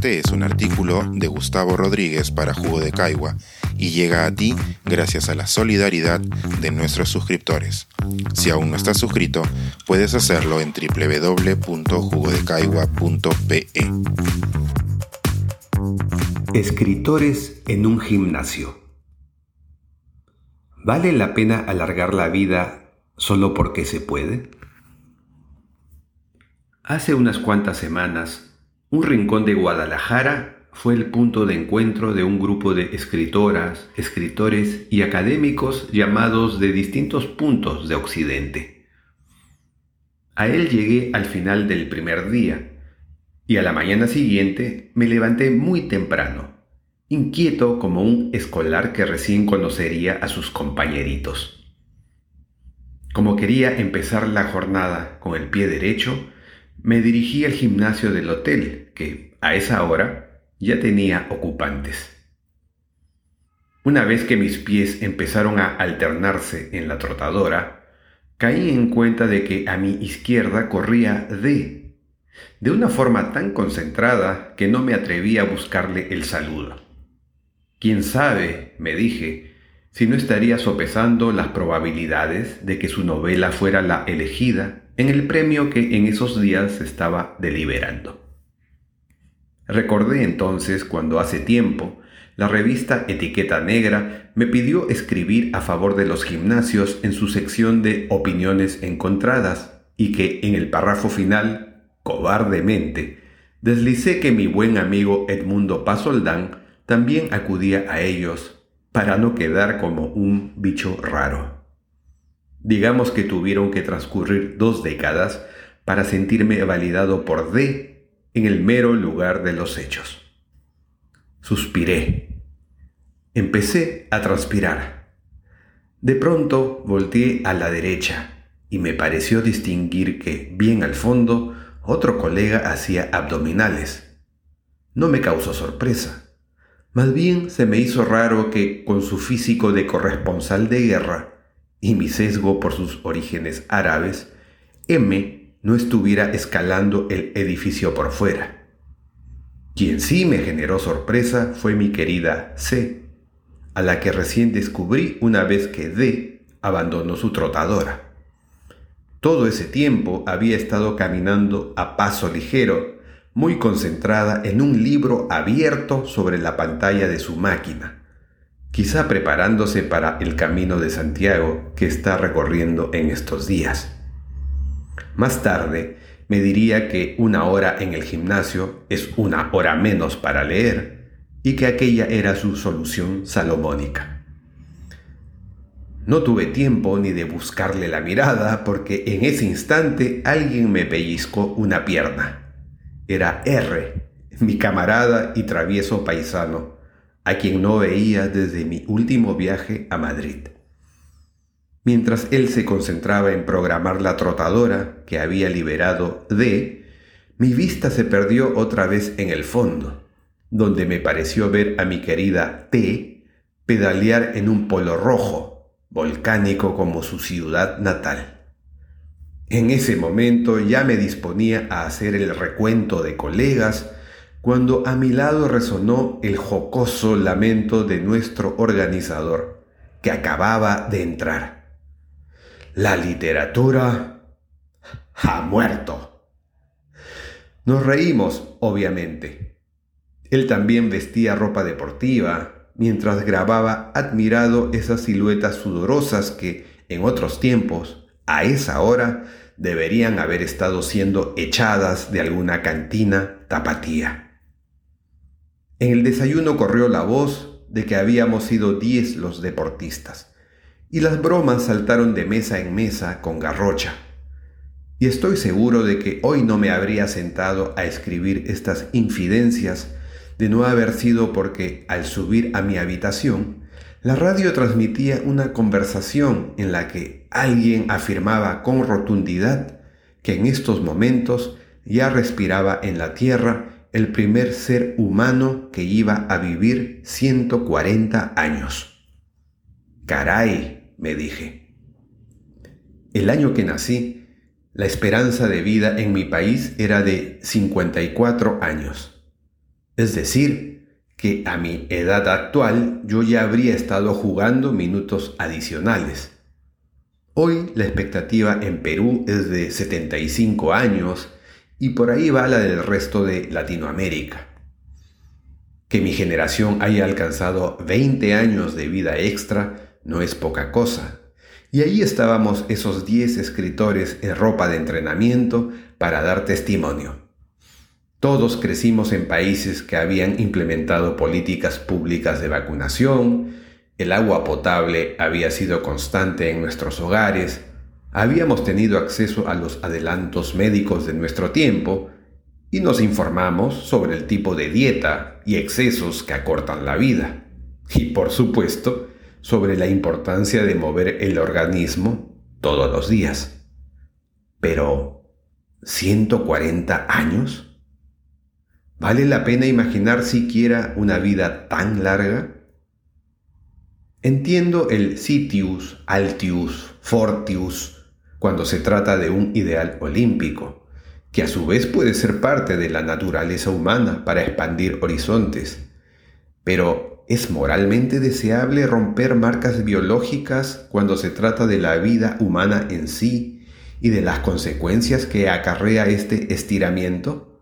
Este es un artículo de Gustavo Rodríguez para Jugo de Caigua y llega a ti gracias a la solidaridad de nuestros suscriptores. Si aún no estás suscrito, puedes hacerlo en www.jugodecaigua.pe. Escritores en un gimnasio. ¿Vale la pena alargar la vida solo porque se puede? Hace unas cuantas semanas un rincón de Guadalajara fue el punto de encuentro de un grupo de escritoras, escritores y académicos llamados de distintos puntos de Occidente. A él llegué al final del primer día y a la mañana siguiente me levanté muy temprano, inquieto como un escolar que recién conocería a sus compañeritos. Como quería empezar la jornada con el pie derecho, me dirigí al gimnasio del hotel, que a esa hora ya tenía ocupantes. Una vez que mis pies empezaron a alternarse en la trotadora, caí en cuenta de que a mi izquierda corría D, de una forma tan concentrada que no me atreví a buscarle el saludo. ¿Quién sabe, me dije, si no estaría sopesando las probabilidades de que su novela fuera la elegida en el premio que en esos días se estaba deliberando. Recordé entonces cuando hace tiempo la revista Etiqueta Negra me pidió escribir a favor de los gimnasios en su sección de opiniones encontradas y que en el párrafo final, cobardemente, deslicé que mi buen amigo Edmundo Pasoldán también acudía a ellos para no quedar como un bicho raro. Digamos que tuvieron que transcurrir dos décadas para sentirme validado por D en el mero lugar de los hechos. Suspiré. Empecé a transpirar. De pronto volteé a la derecha y me pareció distinguir que, bien al fondo, otro colega hacía abdominales. No me causó sorpresa. Más bien se me hizo raro que, con su físico de corresponsal de guerra, y mi sesgo por sus orígenes árabes, M no estuviera escalando el edificio por fuera. Quien sí me generó sorpresa fue mi querida C, a la que recién descubrí una vez que D abandonó su trotadora. Todo ese tiempo había estado caminando a paso ligero, muy concentrada en un libro abierto sobre la pantalla de su máquina quizá preparándose para el camino de Santiago que está recorriendo en estos días. Más tarde me diría que una hora en el gimnasio es una hora menos para leer y que aquella era su solución salomónica. No tuve tiempo ni de buscarle la mirada porque en ese instante alguien me pellizcó una pierna. Era R, mi camarada y travieso paisano, a quien no veía desde mi último viaje a Madrid. Mientras él se concentraba en programar la trotadora que había liberado D, mi vista se perdió otra vez en el fondo, donde me pareció ver a mi querida T pedalear en un polo rojo, volcánico como su ciudad natal. En ese momento ya me disponía a hacer el recuento de colegas cuando a mi lado resonó el jocoso lamento de nuestro organizador, que acababa de entrar. La literatura ha muerto. Nos reímos, obviamente. Él también vestía ropa deportiva, mientras grababa admirado esas siluetas sudorosas que, en otros tiempos, a esa hora, deberían haber estado siendo echadas de alguna cantina tapatía. En el desayuno corrió la voz de que habíamos sido diez los deportistas, y las bromas saltaron de mesa en mesa con garrocha. Y estoy seguro de que hoy no me habría sentado a escribir estas infidencias de no haber sido porque al subir a mi habitación, la radio transmitía una conversación en la que alguien afirmaba con rotundidad que en estos momentos ya respiraba en la tierra el primer ser humano que iba a vivir 140 años. Caray, me dije. El año que nací, la esperanza de vida en mi país era de 54 años. Es decir, que a mi edad actual yo ya habría estado jugando minutos adicionales. Hoy la expectativa en Perú es de 75 años y por ahí va la del resto de Latinoamérica. Que mi generación haya alcanzado 20 años de vida extra no es poca cosa. Y ahí estábamos esos 10 escritores en ropa de entrenamiento para dar testimonio. Todos crecimos en países que habían implementado políticas públicas de vacunación, el agua potable había sido constante en nuestros hogares, habíamos tenido acceso a los adelantos médicos de nuestro tiempo y nos informamos sobre el tipo de dieta y excesos que acortan la vida. Y por supuesto, sobre la importancia de mover el organismo todos los días. Pero, ¿140 años? ¿Vale la pena imaginar siquiera una vida tan larga? Entiendo el sitius, altius, fortius, cuando se trata de un ideal olímpico, que a su vez puede ser parte de la naturaleza humana para expandir horizontes. Pero ¿es moralmente deseable romper marcas biológicas cuando se trata de la vida humana en sí y de las consecuencias que acarrea este estiramiento?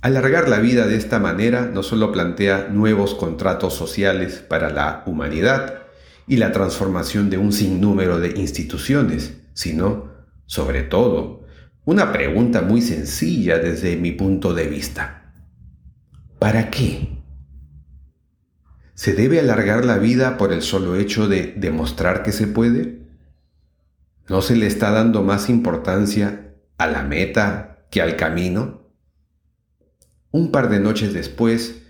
Alargar la vida de esta manera no solo plantea nuevos contratos sociales para la humanidad y la transformación de un sinnúmero de instituciones, sino, sobre todo, una pregunta muy sencilla desde mi punto de vista. ¿Para qué? ¿Se debe alargar la vida por el solo hecho de demostrar que se puede? ¿No se le está dando más importancia a la meta que al camino? Un par de noches después,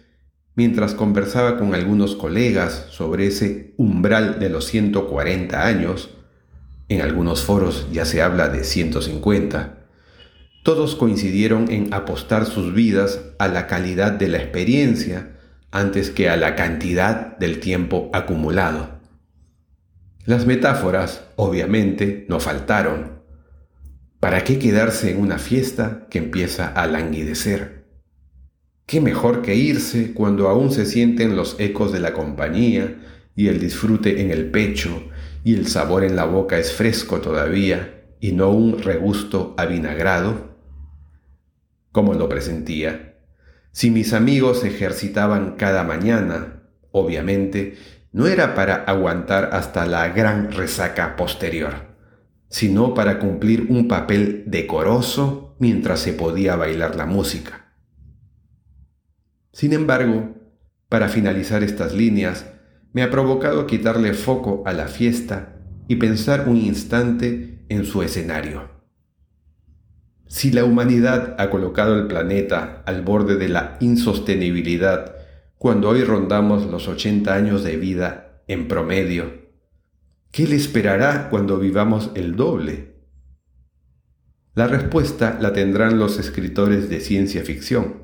mientras conversaba con algunos colegas sobre ese umbral de los 140 años, en algunos foros ya se habla de 150, todos coincidieron en apostar sus vidas a la calidad de la experiencia antes que a la cantidad del tiempo acumulado. Las metáforas, obviamente, no faltaron. ¿Para qué quedarse en una fiesta que empieza a languidecer? ¿Qué mejor que irse cuando aún se sienten los ecos de la compañía y el disfrute en el pecho y el sabor en la boca es fresco todavía y no un regusto avinagrado? Como lo presentía, si mis amigos ejercitaban cada mañana, obviamente, no era para aguantar hasta la gran resaca posterior, sino para cumplir un papel decoroso mientras se podía bailar la música sin embargo, para finalizar estas líneas, me ha provocado quitarle foco a la fiesta y pensar un instante en su escenario. Si la humanidad ha colocado el planeta al borde de la insostenibilidad cuando hoy rondamos los 80 años de vida en promedio, ¿qué le esperará cuando vivamos el doble? La respuesta la tendrán los escritores de ciencia ficción